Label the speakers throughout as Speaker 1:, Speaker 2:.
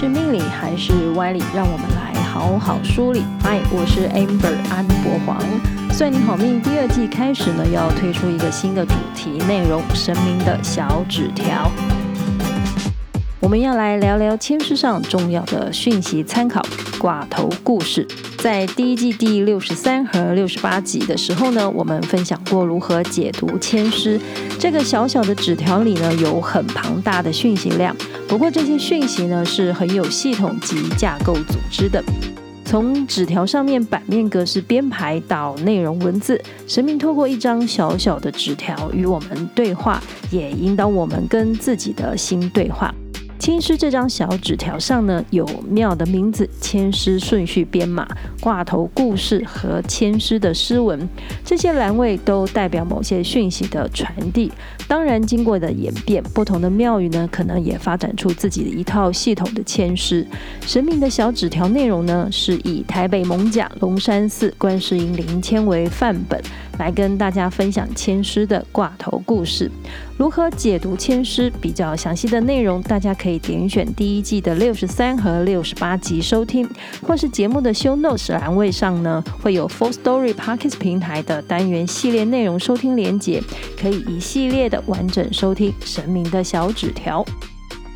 Speaker 1: 是命理还是歪理？让我们来好好梳理。嗨，我是 Amber 安博黄。算你好命第二季开始呢，要推出一个新的主题内容——神明的小纸条。我们要来聊聊签诗上重要的讯息参考寡头故事。在第一季第六十三和六十八集的时候呢，我们分享过如何解读签诗。这个小小的纸条里呢，有很庞大的讯息量。不过这些讯息呢，是很有系统及架构组织的。从纸条上面版面格式编排到内容文字，神明透过一张小小的纸条与我们对话，也引导我们跟自己的心对话。签诗这张小纸条上呢，有庙的名字、签诗顺序编码、挂头故事和签诗的诗文，这些栏位都代表某些讯息的传递。当然，经过的演变，不同的庙宇呢，可能也发展出自己的一套系统的签诗。神明的小纸条内容呢，是以台北艋甲龙山寺观世音灵签为范本，来跟大家分享签诗的挂头故事。如何解读签诗？比较详细的内容，大家可以点选第一季的六十三和六十八集收听，或是节目的 show notes 栏位上呢，会有 Firstory Podcast 平台的单元系列内容收听连结，可以一系列的完整收听神明的小纸条。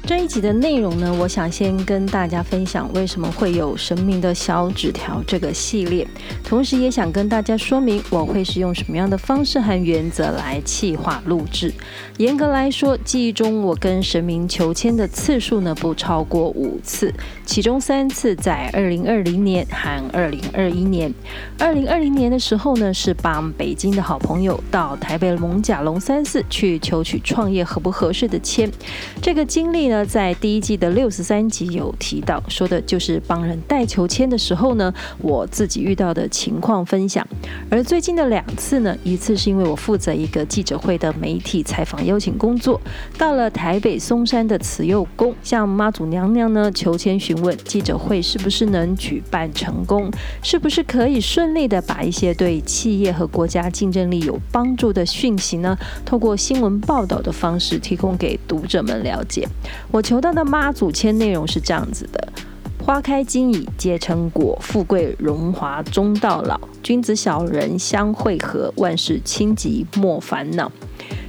Speaker 1: 这一集的内容呢，我想先跟大家分享为什么会有神明的小纸条这个系列，同时也想跟大家说明我会是用什么样的方式和原则来企划录制。严格来说，记忆中我跟神明求签的次数呢，不超过五次，其中三次在二零二零年和二零二一年。二零二零年的时候呢，是帮北京的好朋友到台北蒙甲龙三寺去求取创业合不合适的签，这个经历呢。在第一季的六十三集有提到，说的就是帮人代求签的时候呢，我自己遇到的情况分享。而最近的两次呢，一次是因为我负责一个记者会的媒体采访邀请工作，到了台北松山的慈幼宫，向妈祖娘娘呢求签询问记者会是不是能举办成功，是不是可以顺利的把一些对企业和国家竞争力有帮助的讯息呢，透过新闻报道的方式提供给读者们了解。我求到的妈祖签内容是这样子的：花开金蚁皆成果，富贵荣华终到老，君子小人相会合，万事轻吉莫烦恼。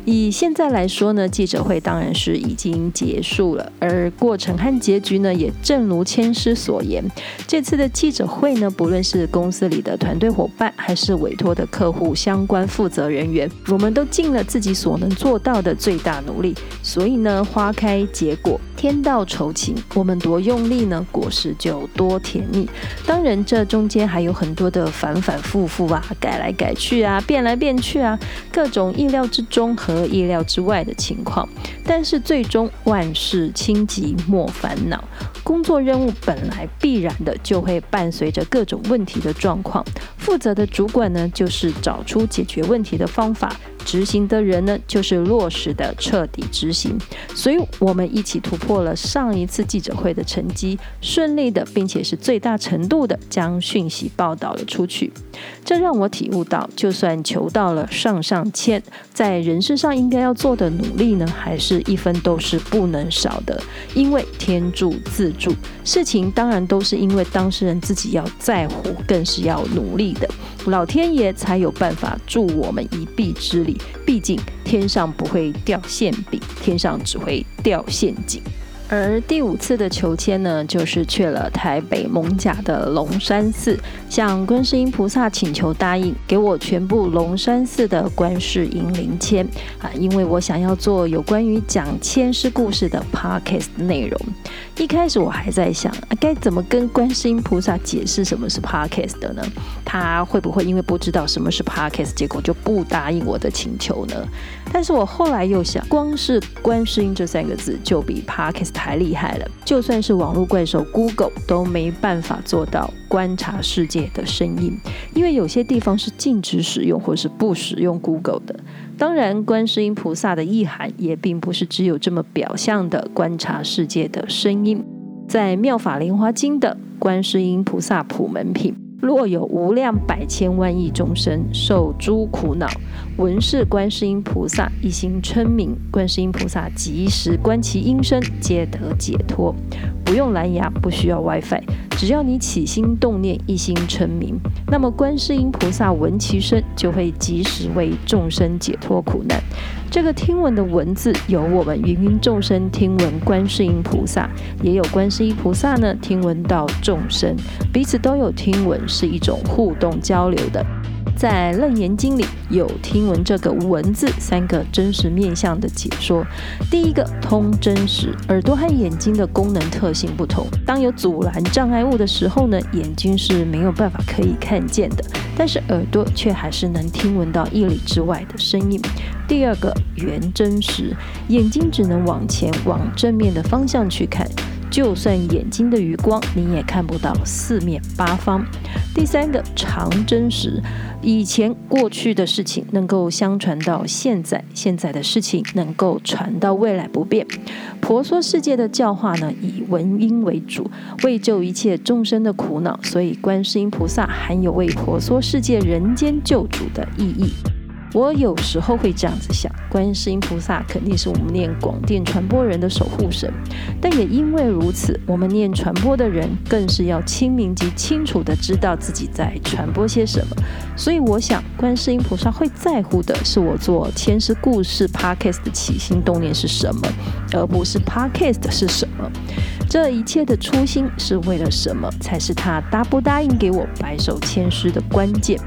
Speaker 1: 以现在来说呢，记者会当然是已经结束了，而过程和结局呢，也正如千师所言。这次的记者会呢，不论是公司里的团队伙伴，还是委托的客户相关负责人员，我们都尽了自己所能做到的最大努力。所以呢，花开结果，天道酬勤，我们多用力呢，果实就多甜蜜。当然，这中间还有很多的反反复复啊，改来改去啊，变来变去啊，各种意料之中和。和意料之外的情况，但是最终万事轻急莫烦恼。工作任务本来必然的就会伴随着各种问题的状况，负责的主管呢，就是找出解决问题的方法。执行的人呢，就是落实的彻底执行，所以我们一起突破了上一次记者会的成绩，顺利的，并且是最大程度的将讯息报道了出去。这让我体悟到，就算求到了上上签，在人事上应该要做的努力呢，还是一分都是不能少的。因为天助自助，事情当然都是因为当事人自己要在乎，更是要努力的，老天爷才有办法助我们一臂之力。毕竟天上不会掉馅饼，天上只会掉陷阱。而第五次的求签呢，就是去了台北艋舺的龙山寺，向观世音菩萨请求答应给我全部龙山寺的观世音灵签啊，因为我想要做有关于讲签诗故事的 podcast 内容。一开始我还在想，该怎么跟观世音菩萨解释什么是 podcast 的呢？他会不会因为不知道什么是 podcast，结果就不答应我的请求呢？但是我后来又想，光是观世音这三个字就比 podcast 太厉害了，就算是网络怪兽 Google 都没办法做到观察世界的声音，因为有些地方是禁止使用或是不使用 Google 的。当然，观世音菩萨的意涵也并不是只有这么表象的观察世界的声音，在《妙法莲华经》的观世音菩萨普门品。若有无量百千万亿众生受诸苦恼，闻是观世音菩萨一心称名，观世音菩萨即时观其音声，皆得解脱。不用蓝牙，不需要 WiFi，只要你起心动念，一心称名，那么观世音菩萨闻其声，就会及时为众生解脱苦难。这个听闻的文字，有我们芸芸众生听闻观世音菩萨，也有观世音菩萨呢听闻到众生，彼此都有听闻，是一种互动交流的。在《楞严经》里有听闻这个文字三个真实面向的解说。第一个通真实，耳朵和眼睛的功能特性不同。当有阻拦障碍物的时候呢，眼睛是没有办法可以看见的，但是耳朵却还是能听闻到一里之外的声音。第二个圆真实，眼睛只能往前往正面的方向去看。就算眼睛的余光，你也看不到四面八方。第三个常真实，以前过去的事情能够相传到现在，现在的事情能够传到未来不变。婆娑世界的教化呢，以文音为主，为救一切众生的苦恼，所以观世音菩萨含有为婆娑世界人间救主的意义。我有时候会这样子想，观世音菩萨肯定是我们念广电传播人的守护神，但也因为如此，我们念传播的人更是要清明及清楚地知道自己在传播些什么。所以我想，观世音菩萨会在乎的是我做千师故事 Podcast 的起心动念是什么，而不是 Podcast 是什么。这一切的初心是为了什么，才是他答不答应给我白手千诗的关键。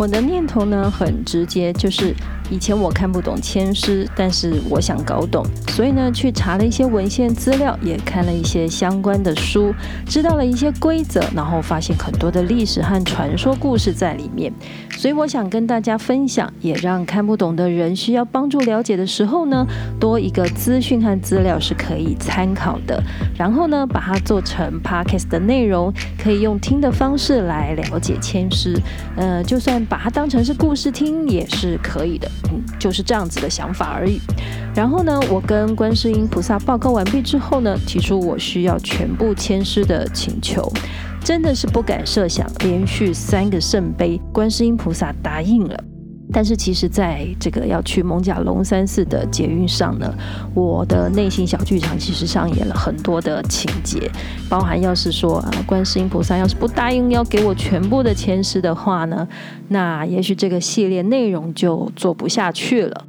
Speaker 1: 我的念头呢，很直接，就是。以前我看不懂签诗，但是我想搞懂，所以呢，去查了一些文献资料，也看了一些相关的书，知道了一些规则，然后发现很多的历史和传说故事在里面。所以我想跟大家分享，也让看不懂的人需要帮助了解的时候呢，多一个资讯和资料是可以参考的。然后呢，把它做成 podcast 的内容，可以用听的方式来了解签诗。呃，就算把它当成是故事听，也是可以的。嗯，就是这样子的想法而已。然后呢，我跟观世音菩萨报告完毕之后呢，提出我需要全部签诗的请求，真的是不敢设想，连续三个圣杯，观世音菩萨答应了。但是其实，在这个要去蒙贾龙山寺的捷运上呢，我的内心小剧场其实上演了很多的情节，包含要是说啊，观世音菩萨要是不答应要给我全部的前世的话呢，那也许这个系列内容就做不下去了。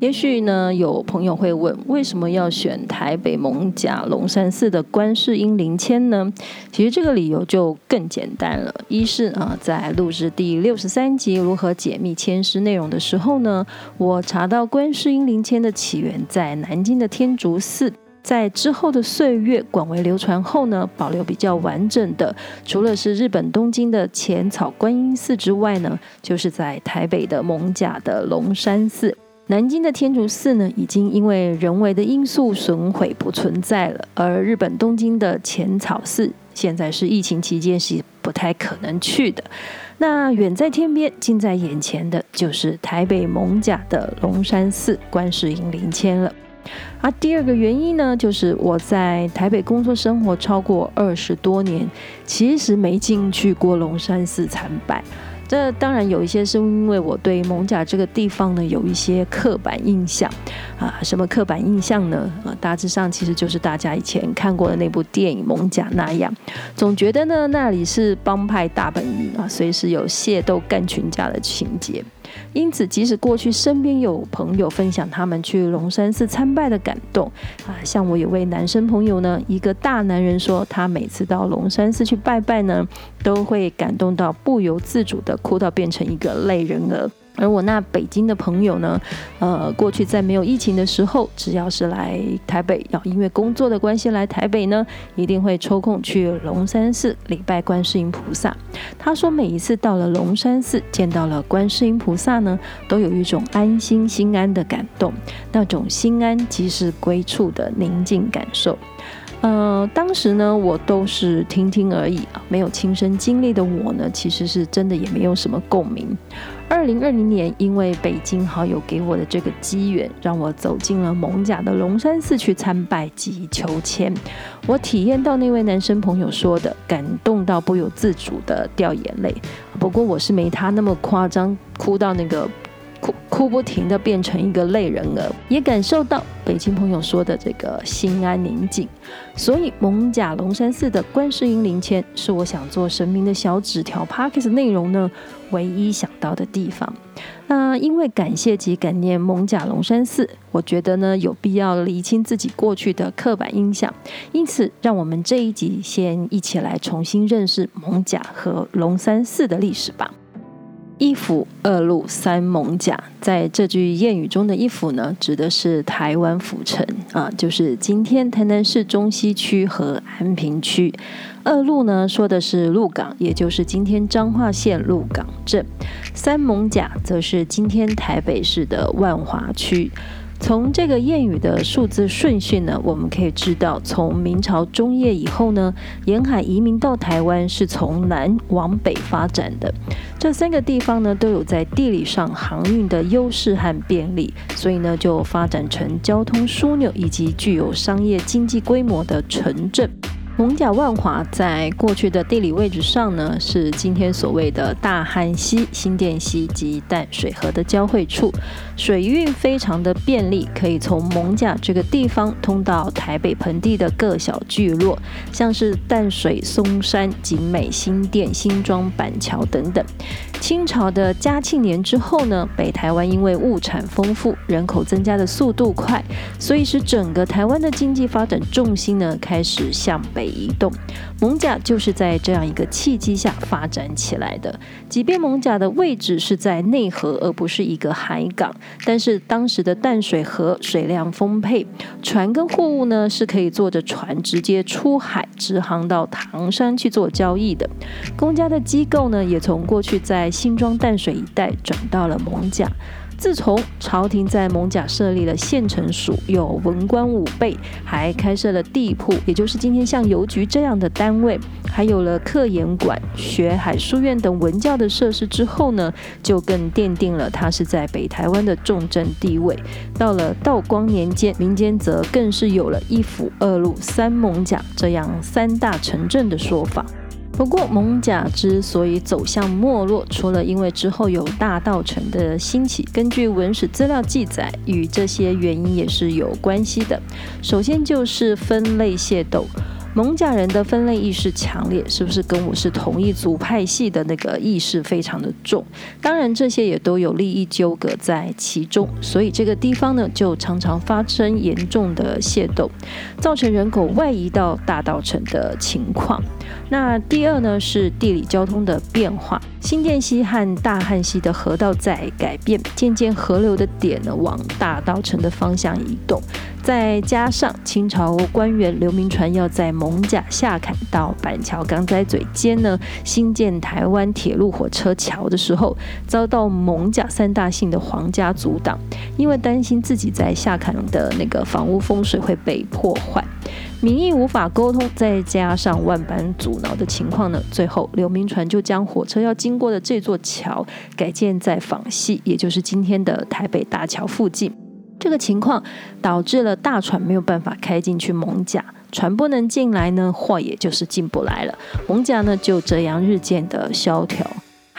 Speaker 1: 也许呢，有朋友会问，为什么要选台北艋舺龙山寺的观世音灵签呢？其实这个理由就更简单了。一是啊，在录制第六十三集如何解密签诗内容的时候呢，我查到观世音灵签的起源在南京的天竺寺，在之后的岁月广为流传后呢，保留比较完整的，除了是日本东京的浅草观音寺之外呢，就是在台北的艋舺的龙山寺。南京的天竺寺呢，已经因为人为的因素损毁不存在了，而日本东京的浅草寺现在是疫情期间是不太可能去的。那远在天边、近在眼前的，就是台北艋舺的龙山寺观世音灵签了。而第二个原因呢，就是我在台北工作生活超过二十多年，其实没进去过龙山寺参拜。这当然有一些是因为我对蒙贾这个地方呢有一些刻板印象啊，什么刻板印象呢？啊，大致上其实就是大家以前看过的那部电影《蒙贾》那样，总觉得呢那里是帮派大本营啊，随时有械斗干群架的情节。因此，即使过去身边有朋友分享他们去龙山寺参拜的感动啊，像我有位男生朋友呢，一个大男人说，他每次到龙山寺去拜拜呢，都会感动到不由自主的哭到变成一个泪人儿。而我那北京的朋友呢，呃，过去在没有疫情的时候，只要是来台北，要因为工作的关系来台北呢，一定会抽空去龙山寺礼拜观世音菩萨。他说，每一次到了龙山寺，见到了观世音菩萨呢，都有一种安心心安的感动，那种心安即是归处的宁静感受。呃，当时呢，我都是听听而已啊，没有亲身经历的我呢，其实是真的也没有什么共鸣。二零二零年，因为北京好友给我的这个机缘，让我走进了蒙甲的龙山寺去参拜及求签。我体验到那位男生朋友说的，感动到不由自主的掉眼泪。不过我是没他那么夸张，哭到那个。哭哭不停的变成一个泪人儿，也感受到北京朋友说的这个心安宁静。所以艋舺龙山寺的观世音灵签是我想做神明的小纸条 Podcast 内容呢唯一想到的地方。那因为感谢及感念艋舺龙山寺，我觉得呢有必要厘清自己过去的刻板印象，因此让我们这一集先一起来重新认识艋舺和龙山寺的历史吧。一府二路三艋甲，在这句谚语中的一府呢，指的是台湾府城啊，就是今天台南市中西区和安平区。二路呢，说的是鹿港，也就是今天彰化县鹿港镇。三艋甲则是今天台北市的万华区。从这个谚语的数字顺序呢，我们可以知道，从明朝中叶以后呢，沿海移民到台湾是从南往北发展的。这三个地方呢，都有在地理上航运的优势和便利，所以呢，就发展成交通枢纽以及具有商业经济规模的城镇。蒙贾万华在过去的地理位置上呢，是今天所谓的大汉溪、新店溪及淡水河的交汇处，水运非常的便利，可以从蒙贾这个地方通到台北盆地的各小聚落，像是淡水、松山、景美、新店、新庄、板桥等等。清朝的嘉庆年之后呢，北台湾因为物产丰富，人口增加的速度快，所以使整个台湾的经济发展重心呢开始向北移动。蒙甲就是在这样一个契机下发展起来的。即便蒙甲的位置是在内河，而不是一个海港，但是当时的淡水河水量丰沛，船跟货物呢是可以坐着船直接出海，直航到唐山去做交易的。公家的机构呢也从过去在新庄淡水一带转到了蒙甲。自从朝廷在蒙贾设立了县城署，有文官武备，还开设了地铺，也就是今天像邮局这样的单位，还有了课研馆、学海书院等文教的设施之后呢，就更奠定了它是在北台湾的重镇地位。到了道光年间，民间则更是有了一府二路三艋舺这样三大城镇的说法。不过，蒙甲之所以走向没落，除了因为之后有大道城的兴起，根据文史资料记载，与这些原因也是有关系的。首先就是分类械斗。蒙甲人的分类意识强烈，是不是跟我是同一族派系的那个意识非常的重？当然，这些也都有利益纠葛在其中，所以这个地方呢，就常常发生严重的械斗，造成人口外移到大道城的情况。那第二呢，是地理交通的变化，新店溪和大汉溪的河道在改变，渐渐河流的点呢往大稻埕的方向移动。再加上清朝官员刘铭传要在艋舺下坎到板桥港仔嘴间呢兴建台湾铁路火车桥的时候，遭到艋舺三大姓的皇家阻挡，因为担心自己在下坎的那个房屋风水会被破坏，民意无法沟通，再加上万般阻挠的情况呢，最后刘铭传就将火车要经过的这座桥改建在坊西，也就是今天的台北大桥附近。这个情况导致了大船没有办法开进去蒙甲，船不能进来呢，货也就是进不来了。蒙甲呢就这样日渐的萧条。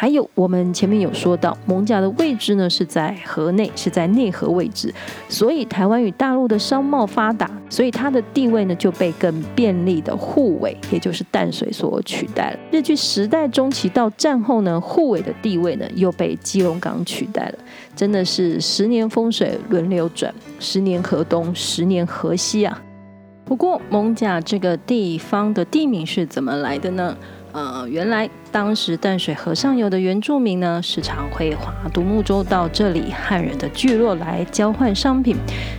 Speaker 1: 还有，我们前面有说到，蒙甲的位置呢是在河内，是在内河位置，所以台湾与大陆的商贸发达，所以它的地位呢就被更便利的沪尾，也就是淡水所取代了。日据时代中期到战后呢，沪尾的地位呢又被基隆港取代了。真的是十年风水轮流转，十年河东，十年河西啊。不过，蒙甲这个地方的地名是怎么来的呢？呃，原来当时淡水河上游的原住民呢，时常会划独木舟到这里汉人的聚落来交换商品。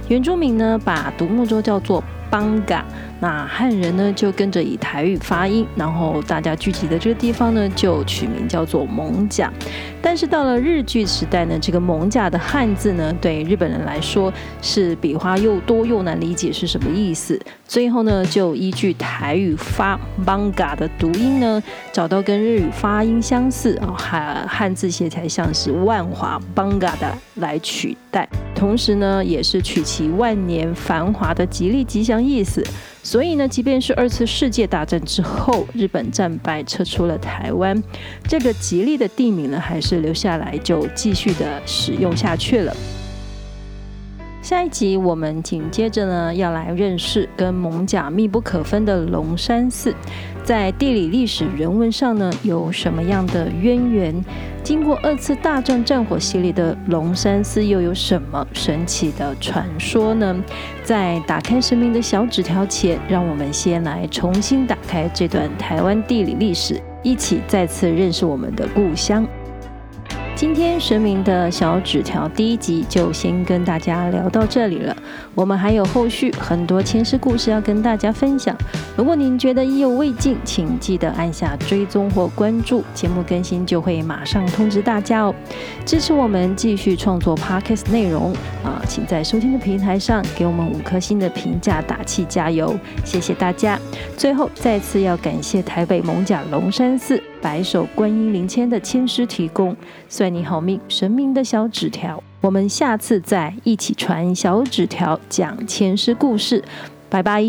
Speaker 1: 原住民呢，把独木舟叫做邦嘎。那汉人呢，就跟着以台语发音，然后大家聚集的这个地方呢，就取名叫做蒙甲。但是到了日据时代呢，这个蒙甲的汉字呢，对日本人来说是笔画又多又难理解是什么意思。最后呢，就依据台语发邦嘎的读音呢，找到跟日语发音相似啊，汉汉字写起来像是万华邦嘎的来取代。同时呢，也是取其万年繁华的吉利吉祥意思。所以呢，即便是二次世界大战之后，日本战败撤出了台湾，这个吉利的地名呢，还是留下来，就继续的使用下去了。下一集我们紧接着呢，要来认识跟蒙甲密不可分的龙山寺，在地理历史人文上呢，有什么样的渊源？经过二次大战战火洗礼的龙山寺又有什么神奇的传说呢？在打开神明的小纸条前，让我们先来重新打开这段台湾地理历史，一起再次认识我们的故乡。今天神明的小纸条第一集就先跟大家聊到这里了。我们还有后续很多前世故事要跟大家分享。如果您觉得意犹未尽，请记得按下追踪或关注，节目更新就会马上通知大家哦。支持我们继续创作 Podcast 内容啊，请在收听的平台上给我们五颗星的评价打气加油，谢谢大家。最后再次要感谢台北艋舺龙山寺。白首观音灵签的签师提供，算你好命，神明的小纸条。我们下次再一起传小纸条，讲签师故事。拜拜。